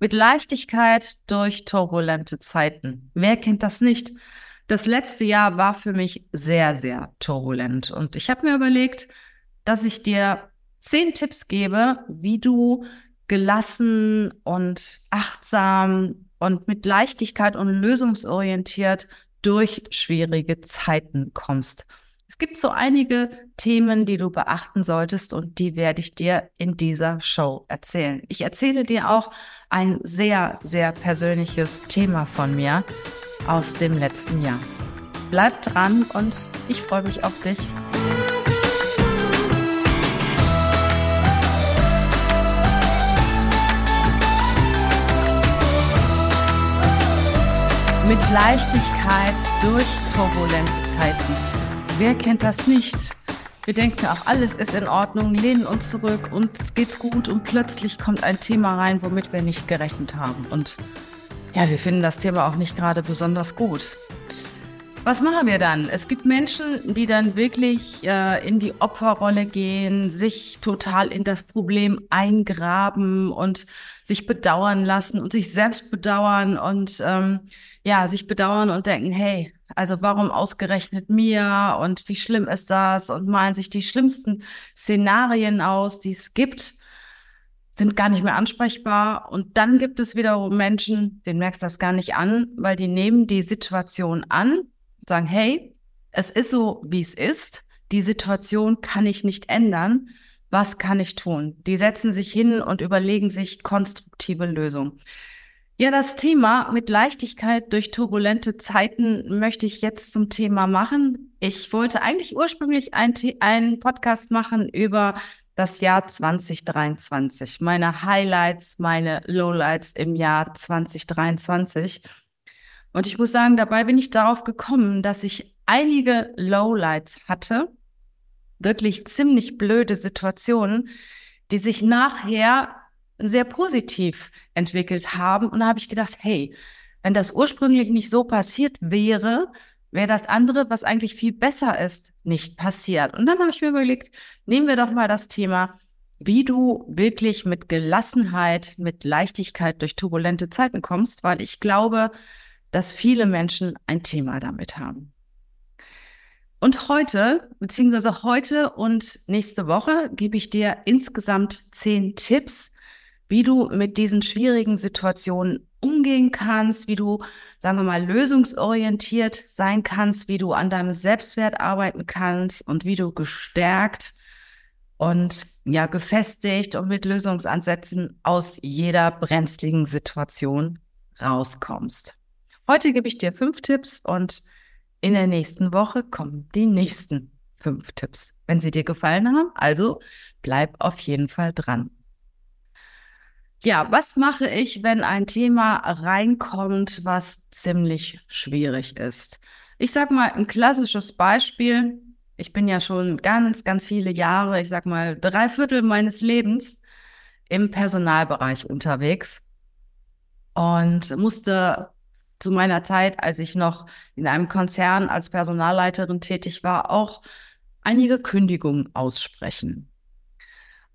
Mit Leichtigkeit durch turbulente Zeiten. Wer kennt das nicht? Das letzte Jahr war für mich sehr, sehr turbulent. Und ich habe mir überlegt, dass ich dir zehn Tipps gebe, wie du gelassen und achtsam und mit Leichtigkeit und lösungsorientiert durch schwierige Zeiten kommst. Es gibt so einige Themen, die du beachten solltest und die werde ich dir in dieser Show erzählen. Ich erzähle dir auch ein sehr, sehr persönliches Thema von mir aus dem letzten Jahr. Bleib dran und ich freue mich auf dich. Mit Leichtigkeit durch turbulente Zeiten. Wer kennt das nicht? Wir denken auch, alles ist in Ordnung, lehnen uns zurück und es geht's gut und plötzlich kommt ein Thema rein, womit wir nicht gerechnet haben. Und ja, wir finden das Thema auch nicht gerade besonders gut. Was machen wir dann? Es gibt Menschen, die dann wirklich äh, in die Opferrolle gehen, sich total in das Problem eingraben und sich bedauern lassen und sich selbst bedauern und ähm, ja, sich bedauern und denken, hey, also warum ausgerechnet mir und wie schlimm ist das und malen sich die schlimmsten Szenarien aus, die es gibt, sind gar nicht mehr ansprechbar. Und dann gibt es wiederum Menschen, denen merkst du das gar nicht an, weil die nehmen die Situation an, sagen, hey, es ist so, wie es ist. Die Situation kann ich nicht ändern. Was kann ich tun? Die setzen sich hin und überlegen sich konstruktive Lösungen. Ja, das Thema mit Leichtigkeit durch turbulente Zeiten möchte ich jetzt zum Thema machen. Ich wollte eigentlich ursprünglich einen Podcast machen über das Jahr 2023, meine Highlights, meine Lowlights im Jahr 2023. Und ich muss sagen, dabei bin ich darauf gekommen, dass ich einige Lowlights hatte, wirklich ziemlich blöde Situationen, die sich nachher sehr positiv entwickelt haben. Und da habe ich gedacht, hey, wenn das ursprünglich nicht so passiert wäre, wäre das andere, was eigentlich viel besser ist, nicht passiert. Und dann habe ich mir überlegt, nehmen wir doch mal das Thema, wie du wirklich mit Gelassenheit, mit Leichtigkeit durch turbulente Zeiten kommst, weil ich glaube, dass viele Menschen ein Thema damit haben. Und heute, beziehungsweise heute und nächste Woche, gebe ich dir insgesamt zehn Tipps, wie du mit diesen schwierigen Situationen umgehen kannst, wie du, sagen wir mal, lösungsorientiert sein kannst, wie du an deinem Selbstwert arbeiten kannst und wie du gestärkt und ja, gefestigt und mit Lösungsansätzen aus jeder brenzligen Situation rauskommst. Heute gebe ich dir fünf Tipps und in der nächsten Woche kommen die nächsten fünf Tipps. Wenn sie dir gefallen haben, also bleib auf jeden Fall dran. Ja, was mache ich, wenn ein Thema reinkommt, was ziemlich schwierig ist? Ich sag mal ein klassisches Beispiel. Ich bin ja schon ganz, ganz viele Jahre, ich sag mal drei Viertel meines Lebens im Personalbereich unterwegs und musste zu meiner Zeit, als ich noch in einem Konzern als Personalleiterin tätig war, auch einige Kündigungen aussprechen.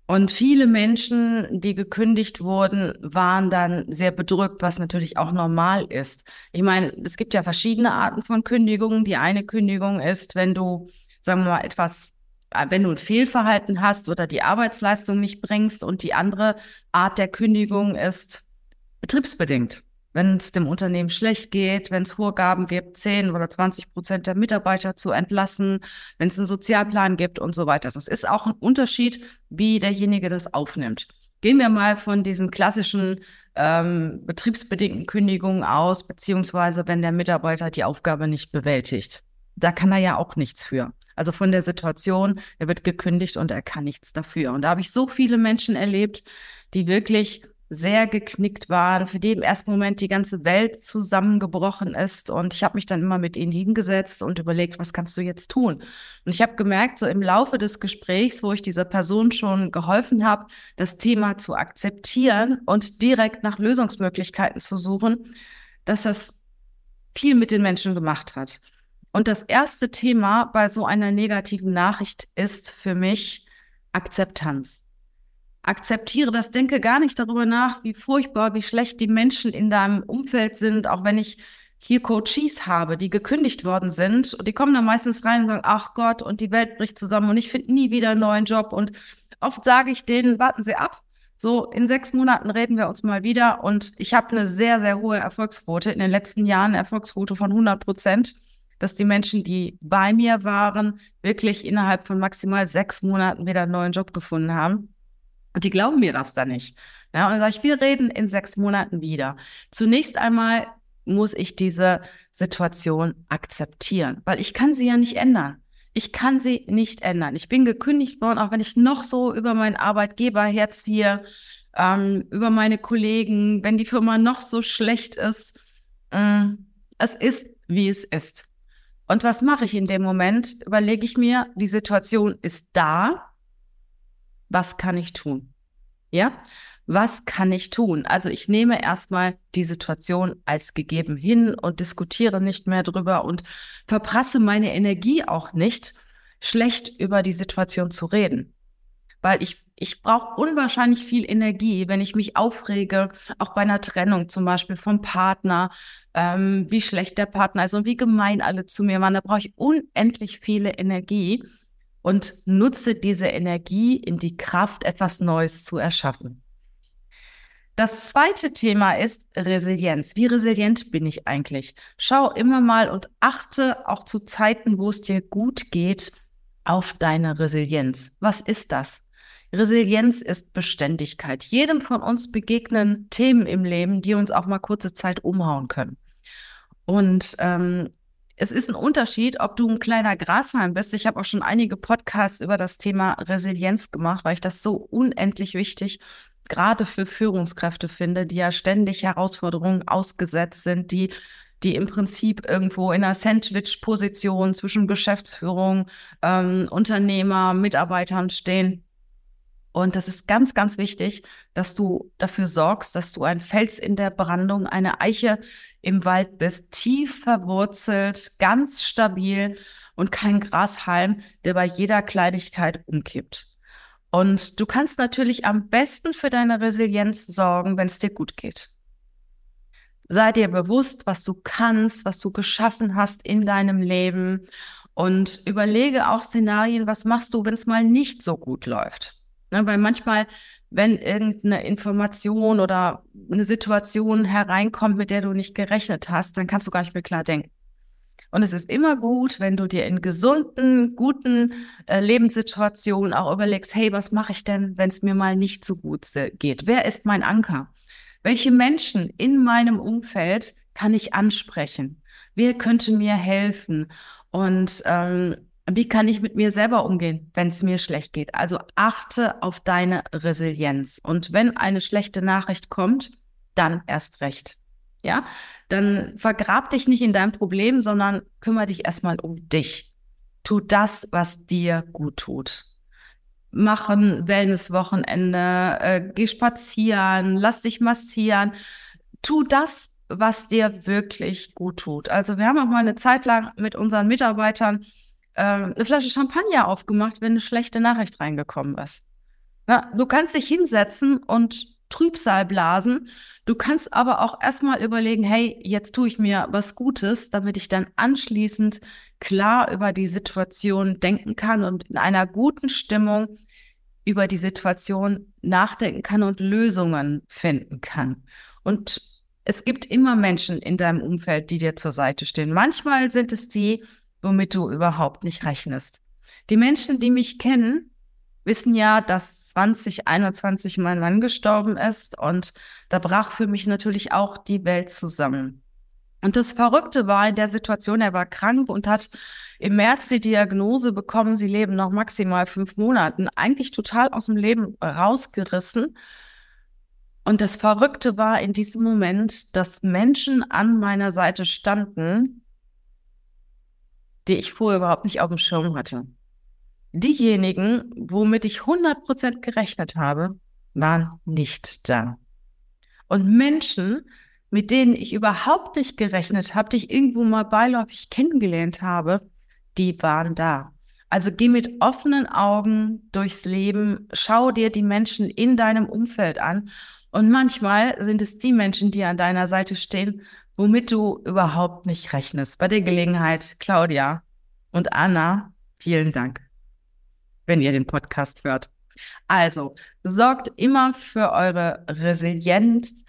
Und viele Menschen, die gekündigt wurden, waren dann sehr bedrückt, was natürlich auch normal ist. Ich meine, es gibt ja verschiedene Arten von Kündigungen. Die eine Kündigung ist, wenn du, sagen wir mal, etwas, äh, wenn du ein Fehlverhalten hast oder die Arbeitsleistung nicht bringst. Und die andere Art der Kündigung ist betriebsbedingt wenn es dem Unternehmen schlecht geht, wenn es Vorgaben gibt, 10 oder 20 Prozent der Mitarbeiter zu entlassen, wenn es einen Sozialplan gibt und so weiter. Das ist auch ein Unterschied, wie derjenige das aufnimmt. Gehen wir mal von diesen klassischen ähm, betriebsbedingten Kündigungen aus, beziehungsweise wenn der Mitarbeiter die Aufgabe nicht bewältigt. Da kann er ja auch nichts für. Also von der Situation, er wird gekündigt und er kann nichts dafür. Und da habe ich so viele Menschen erlebt, die wirklich sehr geknickt waren, für die im ersten Moment die ganze Welt zusammengebrochen ist. Und ich habe mich dann immer mit ihnen hingesetzt und überlegt, was kannst du jetzt tun? Und ich habe gemerkt, so im Laufe des Gesprächs, wo ich dieser Person schon geholfen habe, das Thema zu akzeptieren und direkt nach Lösungsmöglichkeiten zu suchen, dass das viel mit den Menschen gemacht hat. Und das erste Thema bei so einer negativen Nachricht ist für mich Akzeptanz. Akzeptiere das, denke gar nicht darüber nach, wie furchtbar, wie schlecht die Menschen in deinem Umfeld sind, auch wenn ich hier Coaches habe, die gekündigt worden sind und die kommen dann meistens rein und sagen, ach Gott, und die Welt bricht zusammen und ich finde nie wieder einen neuen Job. Und oft sage ich denen, warten Sie ab. So, in sechs Monaten reden wir uns mal wieder und ich habe eine sehr, sehr hohe Erfolgsquote, in den letzten Jahren eine Erfolgsquote von 100 Prozent, dass die Menschen, die bei mir waren, wirklich innerhalb von maximal sechs Monaten wieder einen neuen Job gefunden haben. Und die glauben mir das dann nicht. Ja, und dann sage ich, wir reden in sechs Monaten wieder. Zunächst einmal muss ich diese Situation akzeptieren, weil ich kann sie ja nicht ändern. Ich kann sie nicht ändern. Ich bin gekündigt worden, auch wenn ich noch so über meinen Arbeitgeber herziehe, ähm, über meine Kollegen, wenn die Firma noch so schlecht ist. Äh, es ist, wie es ist. Und was mache ich in dem Moment? Überlege ich mir, die Situation ist da. Was kann ich tun? Ja? was kann ich tun? Also ich nehme erstmal die Situation als gegeben hin und diskutiere nicht mehr drüber und verprasse meine Energie auch nicht, schlecht über die Situation zu reden. Weil ich, ich brauche unwahrscheinlich viel Energie, wenn ich mich aufrege, auch bei einer Trennung zum Beispiel vom Partner, ähm, wie schlecht der Partner ist und wie gemein alle zu mir waren. Da brauche ich unendlich viele Energie und nutze diese Energie in die Kraft, etwas Neues zu erschaffen. Das zweite Thema ist Resilienz. Wie resilient bin ich eigentlich? Schau immer mal und achte auch zu Zeiten, wo es dir gut geht, auf deine Resilienz. Was ist das? Resilienz ist Beständigkeit. Jedem von uns begegnen Themen im Leben, die uns auch mal kurze Zeit umhauen können. Und ähm, es ist ein Unterschied, ob du ein kleiner Grashalm bist. Ich habe auch schon einige Podcasts über das Thema Resilienz gemacht, weil ich das so unendlich wichtig gerade für Führungskräfte finde, die ja ständig Herausforderungen ausgesetzt sind, die die im Prinzip irgendwo in einer Sandwich-Position zwischen Geschäftsführung, ähm, Unternehmer, Mitarbeitern stehen. Und das ist ganz, ganz wichtig, dass du dafür sorgst, dass du ein Fels in der Brandung, eine Eiche im Wald bist, tief verwurzelt, ganz stabil und kein Grashalm, der bei jeder Kleinigkeit umkippt. Und du kannst natürlich am besten für deine Resilienz sorgen, wenn es dir gut geht. Sei dir bewusst, was du kannst, was du geschaffen hast in deinem Leben und überlege auch Szenarien, was machst du, wenn es mal nicht so gut läuft. Ne, weil manchmal, wenn irgendeine Information oder eine Situation hereinkommt, mit der du nicht gerechnet hast, dann kannst du gar nicht mehr klar denken. Und es ist immer gut, wenn du dir in gesunden, guten äh, Lebenssituationen auch überlegst, hey, was mache ich denn, wenn es mir mal nicht so gut geht? Wer ist mein Anker? Welche Menschen in meinem Umfeld kann ich ansprechen? Wer könnte mir helfen? Und ähm, wie kann ich mit mir selber umgehen, wenn es mir schlecht geht? Also achte auf deine Resilienz. Und wenn eine schlechte Nachricht kommt, dann erst recht. Ja, dann vergrab dich nicht in deinem Problem, sondern kümmere dich erstmal um dich. Tu das, was dir gut tut. Mach ein Wellnesswochenende, äh, geh spazieren, lass dich massieren. Tu das, was dir wirklich gut tut. Also wir haben auch mal eine Zeit lang mit unseren Mitarbeitern äh, eine Flasche Champagner aufgemacht, wenn eine schlechte Nachricht reingekommen ist. Ja, du kannst dich hinsetzen und Trübsal blasen Du kannst aber auch erstmal überlegen, hey, jetzt tue ich mir was Gutes, damit ich dann anschließend klar über die Situation denken kann und in einer guten Stimmung über die Situation nachdenken kann und Lösungen finden kann. Und es gibt immer Menschen in deinem Umfeld, die dir zur Seite stehen. Manchmal sind es die, womit du überhaupt nicht rechnest. Die Menschen, die mich kennen, wissen ja, dass 2021 mein Mann gestorben ist und da brach für mich natürlich auch die Welt zusammen. Und das Verrückte war in der Situation, er war krank und hat im März die Diagnose bekommen, sie leben noch maximal fünf Monate, eigentlich total aus dem Leben rausgerissen. Und das Verrückte war in diesem Moment, dass Menschen an meiner Seite standen, die ich vorher überhaupt nicht auf dem Schirm hatte. Diejenigen, womit ich 100% gerechnet habe, waren nicht da. Und Menschen, mit denen ich überhaupt nicht gerechnet habe, die ich irgendwo mal beiläufig kennengelernt habe, die waren da. Also geh mit offenen Augen durchs Leben, schau dir die Menschen in deinem Umfeld an. Und manchmal sind es die Menschen, die an deiner Seite stehen, womit du überhaupt nicht rechnest. Bei der Gelegenheit, Claudia und Anna, vielen Dank, wenn ihr den Podcast hört. Also, sorgt immer für eure Resilienz,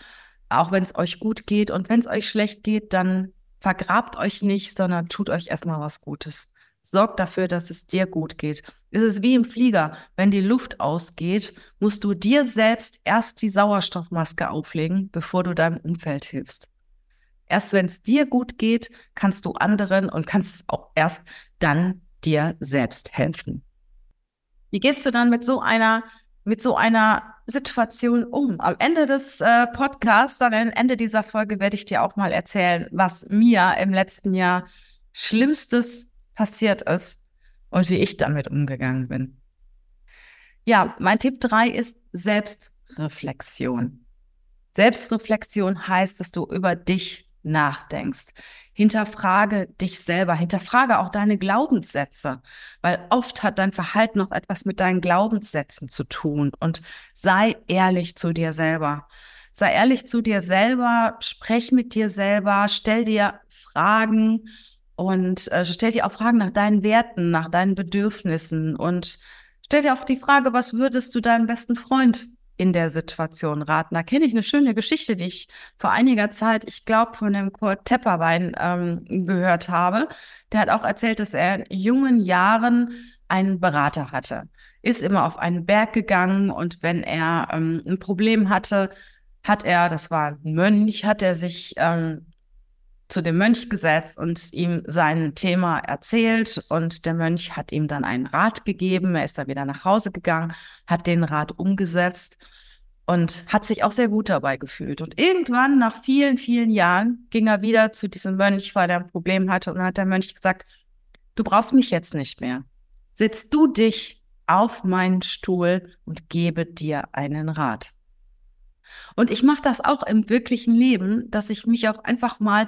auch wenn es euch gut geht. Und wenn es euch schlecht geht, dann vergrabt euch nicht, sondern tut euch erstmal was Gutes. Sorgt dafür, dass es dir gut geht. Es ist wie im Flieger. Wenn die Luft ausgeht, musst du dir selbst erst die Sauerstoffmaske auflegen, bevor du deinem Umfeld hilfst. Erst wenn es dir gut geht, kannst du anderen und kannst auch erst dann dir selbst helfen. Wie gehst du dann mit so einer, mit so einer Situation um? Am Ende des äh, Podcasts, am Ende dieser Folge werde ich dir auch mal erzählen, was mir im letzten Jahr Schlimmstes passiert ist und wie ich damit umgegangen bin. Ja, mein Tipp drei ist Selbstreflexion. Selbstreflexion heißt, dass du über dich nachdenkst. Hinterfrage dich selber, hinterfrage auch deine Glaubenssätze, weil oft hat dein Verhalten noch etwas mit deinen Glaubenssätzen zu tun und sei ehrlich zu dir selber. Sei ehrlich zu dir selber, sprech mit dir selber, stell dir Fragen und äh, stell dir auch Fragen nach deinen Werten, nach deinen Bedürfnissen und stell dir auch die Frage, was würdest du deinem besten Freund in der Situation raten. Da kenne ich eine schöne Geschichte, die ich vor einiger Zeit, ich glaube, von dem Kurt Tepperwein ähm, gehört habe. Der hat auch erzählt, dass er in jungen Jahren einen Berater hatte. Ist immer auf einen Berg gegangen und wenn er ähm, ein Problem hatte, hat er, das war ein Mönch, hat er sich ähm, zu dem Mönch gesetzt und ihm sein Thema erzählt und der Mönch hat ihm dann einen Rat gegeben. Er ist dann wieder nach Hause gegangen, hat den Rat umgesetzt und hat sich auch sehr gut dabei gefühlt. Und irgendwann, nach vielen, vielen Jahren, ging er wieder zu diesem Mönch, weil er ein Problem hatte und hat der Mönch gesagt, du brauchst mich jetzt nicht mehr. Setz du dich auf meinen Stuhl und gebe dir einen Rat. Und ich mache das auch im wirklichen Leben, dass ich mich auch einfach mal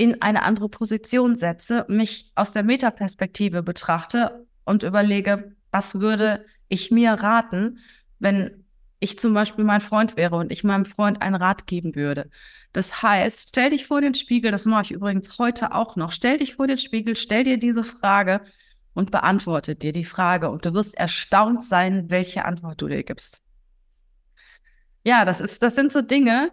in eine andere Position setze, mich aus der Metaperspektive betrachte und überlege, was würde ich mir raten, wenn ich zum Beispiel mein Freund wäre und ich meinem Freund einen Rat geben würde. Das heißt, stell dich vor den Spiegel, das mache ich übrigens heute auch noch, stell dich vor den Spiegel, stell dir diese Frage und beantworte dir die Frage und du wirst erstaunt sein, welche Antwort du dir gibst. Ja, das ist, das sind so Dinge,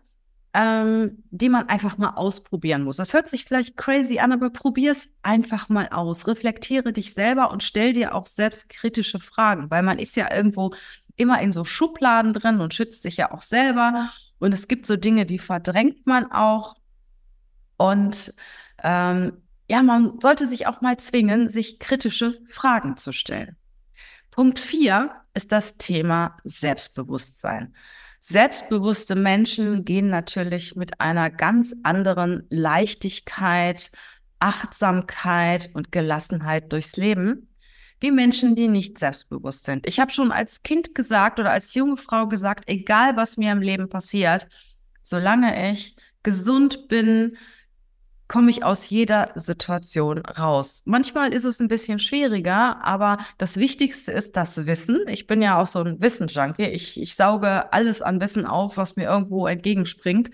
ähm, die man einfach mal ausprobieren muss. Das hört sich vielleicht crazy an, aber probier es einfach mal aus. Reflektiere dich selber und stell dir auch selbstkritische Fragen, weil man ist ja irgendwo immer in so Schubladen drin und schützt sich ja auch selber. Und es gibt so Dinge, die verdrängt man auch. Und ähm, ja, man sollte sich auch mal zwingen, sich kritische Fragen zu stellen. Punkt vier ist das Thema Selbstbewusstsein. Selbstbewusste Menschen gehen natürlich mit einer ganz anderen Leichtigkeit, Achtsamkeit und Gelassenheit durchs Leben, wie Menschen, die nicht selbstbewusst sind. Ich habe schon als Kind gesagt oder als junge Frau gesagt, egal was mir im Leben passiert, solange ich gesund bin, komme ich aus jeder Situation raus. Manchmal ist es ein bisschen schwieriger, aber das Wichtigste ist das Wissen. Ich bin ja auch so ein Wissensjunkie. Ich, ich sauge alles an Wissen auf, was mir irgendwo entgegenspringt.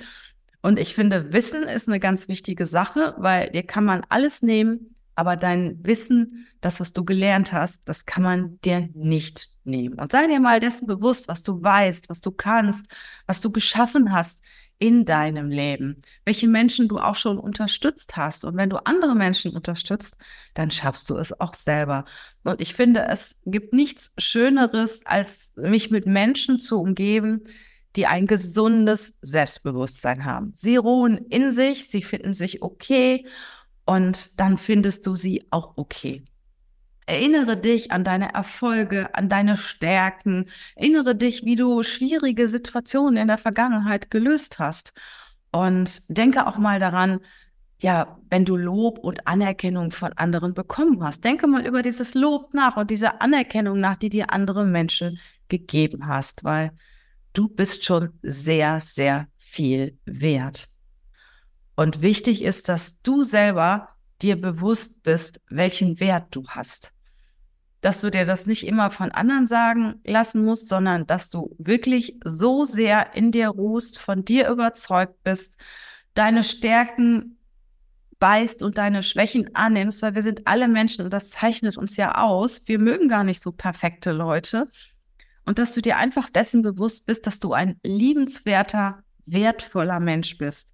Und ich finde, Wissen ist eine ganz wichtige Sache, weil dir kann man alles nehmen, aber dein Wissen, das, was du gelernt hast, das kann man dir nicht nehmen. Und sei dir mal dessen bewusst, was du weißt, was du kannst, was du geschaffen hast in deinem Leben, welche Menschen du auch schon unterstützt hast. Und wenn du andere Menschen unterstützt, dann schaffst du es auch selber. Und ich finde, es gibt nichts Schöneres, als mich mit Menschen zu umgeben, die ein gesundes Selbstbewusstsein haben. Sie ruhen in sich, sie finden sich okay und dann findest du sie auch okay. Erinnere dich an deine Erfolge, an deine Stärken. Erinnere dich, wie du schwierige Situationen in der Vergangenheit gelöst hast. Und denke auch mal daran, ja, wenn du Lob und Anerkennung von anderen bekommen hast, denke mal über dieses Lob nach und diese Anerkennung nach, die dir andere Menschen gegeben hast, weil du bist schon sehr, sehr viel wert. Und wichtig ist, dass du selber dir bewusst bist, welchen Wert du hast. dass du dir das nicht immer von anderen sagen lassen musst, sondern dass du wirklich so sehr in dir ruhst, von dir überzeugt bist, deine Stärken beißt und deine Schwächen annimmst, weil wir sind alle Menschen und das zeichnet uns ja aus. Wir mögen gar nicht so perfekte Leute. Und dass du dir einfach dessen bewusst bist, dass du ein liebenswerter, wertvoller Mensch bist.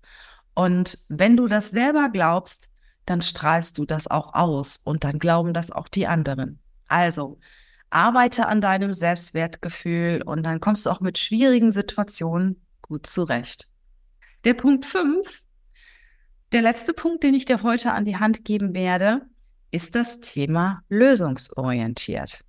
Und wenn du das selber glaubst, dann strahlst du das auch aus und dann glauben das auch die anderen. Also, arbeite an deinem Selbstwertgefühl und dann kommst du auch mit schwierigen Situationen gut zurecht. Der Punkt 5, der letzte Punkt, den ich dir heute an die Hand geben werde, ist das Thema lösungsorientiert.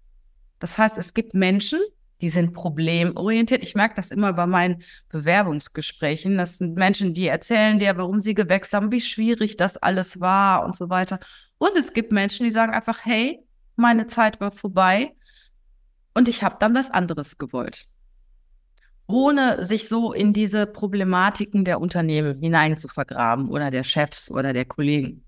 Das heißt, es gibt Menschen, die sind problemorientiert. Ich merke das immer bei meinen Bewerbungsgesprächen. Das sind Menschen, die erzählen dir, warum sie gewechselt haben, wie schwierig das alles war und so weiter. Und es gibt Menschen, die sagen einfach, hey, meine Zeit war vorbei und ich habe dann was anderes gewollt. Ohne sich so in diese Problematiken der Unternehmen hinein zu vergraben oder der Chefs oder der Kollegen.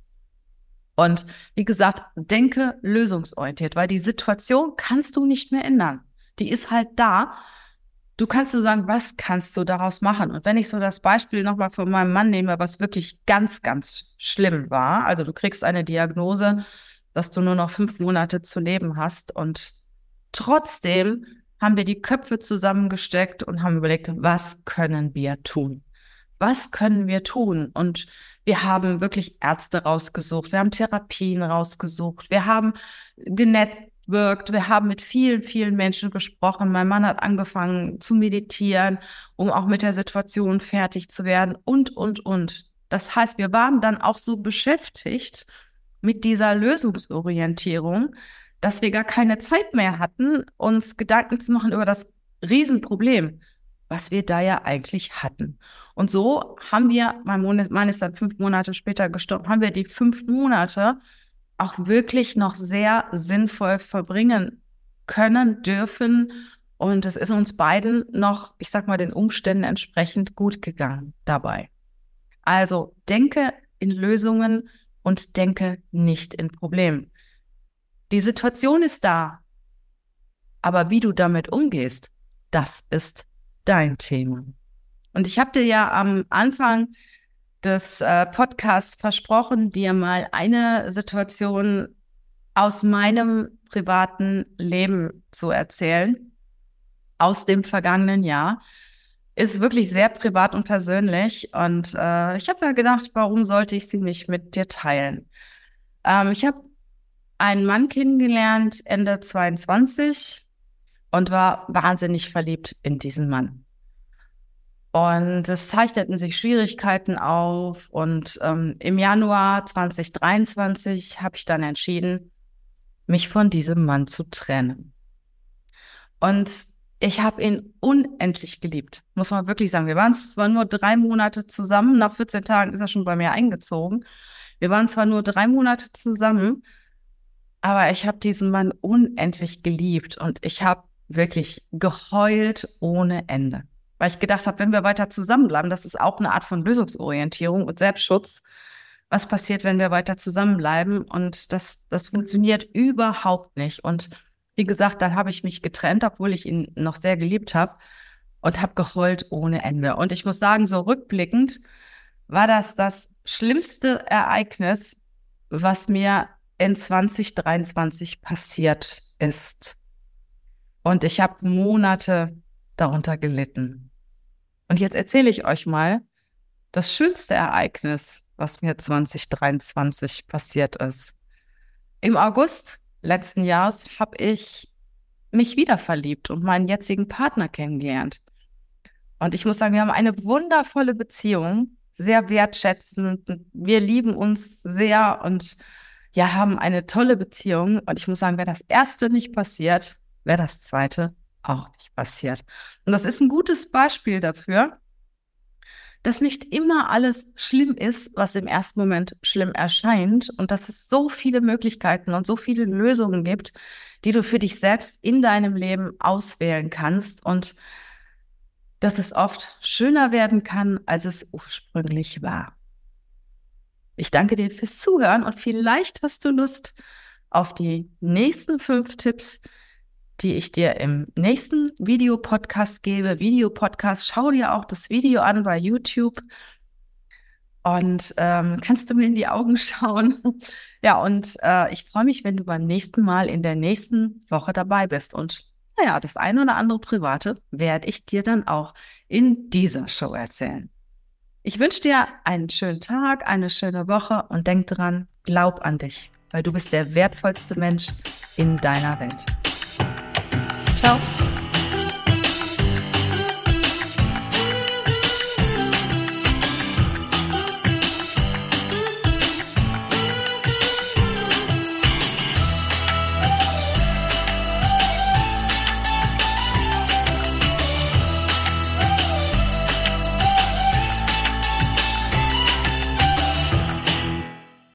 Und wie gesagt, denke lösungsorientiert, weil die Situation kannst du nicht mehr ändern. Die ist halt da. Du kannst nur sagen, was kannst du daraus machen? Und wenn ich so das Beispiel nochmal von meinem Mann nehme, was wirklich ganz, ganz schlimm war, also du kriegst eine Diagnose, dass du nur noch fünf Monate zu leben hast. Und trotzdem haben wir die Köpfe zusammengesteckt und haben überlegt, was können wir tun? Was können wir tun? Und wir haben wirklich Ärzte rausgesucht, wir haben Therapien rausgesucht, wir haben genetworked, wir haben mit vielen, vielen Menschen gesprochen. Mein Mann hat angefangen zu meditieren, um auch mit der Situation fertig zu werden und, und, und. Das heißt, wir waren dann auch so beschäftigt mit dieser Lösungsorientierung, dass wir gar keine Zeit mehr hatten, uns Gedanken zu machen über das Riesenproblem, was wir da ja eigentlich hatten. Und so haben wir, mein Mann ist dann fünf Monate später gestorben, haben wir die fünf Monate auch wirklich noch sehr sinnvoll verbringen können, dürfen. Und es ist uns beiden noch, ich sag mal, den Umständen entsprechend gut gegangen dabei. Also denke in Lösungen, und denke nicht in Problemen. Die Situation ist da, aber wie du damit umgehst, das ist dein Thema. Und ich habe dir ja am Anfang des äh, Podcasts versprochen, dir mal eine Situation aus meinem privaten Leben zu erzählen, aus dem vergangenen Jahr ist wirklich sehr privat und persönlich. Und äh, ich habe da gedacht, warum sollte ich sie nicht mit dir teilen? Ähm, ich habe einen Mann kennengelernt Ende 22 und war wahnsinnig verliebt in diesen Mann. Und es zeichneten sich Schwierigkeiten auf. Und ähm, im Januar 2023 habe ich dann entschieden, mich von diesem Mann zu trennen. Und ich habe ihn unendlich geliebt, muss man wirklich sagen. Wir waren zwar nur drei Monate zusammen, nach 14 Tagen ist er schon bei mir eingezogen. Wir waren zwar nur drei Monate zusammen, aber ich habe diesen Mann unendlich geliebt und ich habe wirklich geheult ohne Ende. Weil ich gedacht habe, wenn wir weiter zusammenbleiben, das ist auch eine Art von Lösungsorientierung und Selbstschutz. Was passiert, wenn wir weiter zusammenbleiben? Und das, das funktioniert überhaupt nicht. Und wie gesagt, dann habe ich mich getrennt, obwohl ich ihn noch sehr geliebt habe und habe geheult ohne Ende. Und ich muss sagen, so rückblickend war das das schlimmste Ereignis, was mir in 2023 passiert ist. Und ich habe Monate darunter gelitten. Und jetzt erzähle ich euch mal das schönste Ereignis, was mir 2023 passiert ist. Im August letzten Jahres habe ich mich wieder verliebt und meinen jetzigen Partner kennengelernt. Und ich muss sagen, wir haben eine wundervolle Beziehung, sehr wertschätzend. Wir lieben uns sehr und ja, haben eine tolle Beziehung. Und ich muss sagen, wäre das erste nicht passiert, wäre das zweite auch nicht passiert. Und das ist ein gutes Beispiel dafür, dass nicht immer alles schlimm ist, was im ersten Moment schlimm erscheint und dass es so viele Möglichkeiten und so viele Lösungen gibt, die du für dich selbst in deinem Leben auswählen kannst und dass es oft schöner werden kann, als es ursprünglich war. Ich danke dir fürs Zuhören und vielleicht hast du Lust, auf die nächsten fünf Tipps, die ich dir im nächsten Videopodcast gebe. Videopodcast, schau dir auch das Video an bei YouTube und ähm, kannst du mir in die Augen schauen. ja, und äh, ich freue mich, wenn du beim nächsten Mal in der nächsten Woche dabei bist. Und naja, das eine oder andere Private werde ich dir dann auch in dieser Show erzählen. Ich wünsche dir einen schönen Tag, eine schöne Woche und denk dran, glaub an dich, weil du bist der wertvollste Mensch in deiner Welt. yourself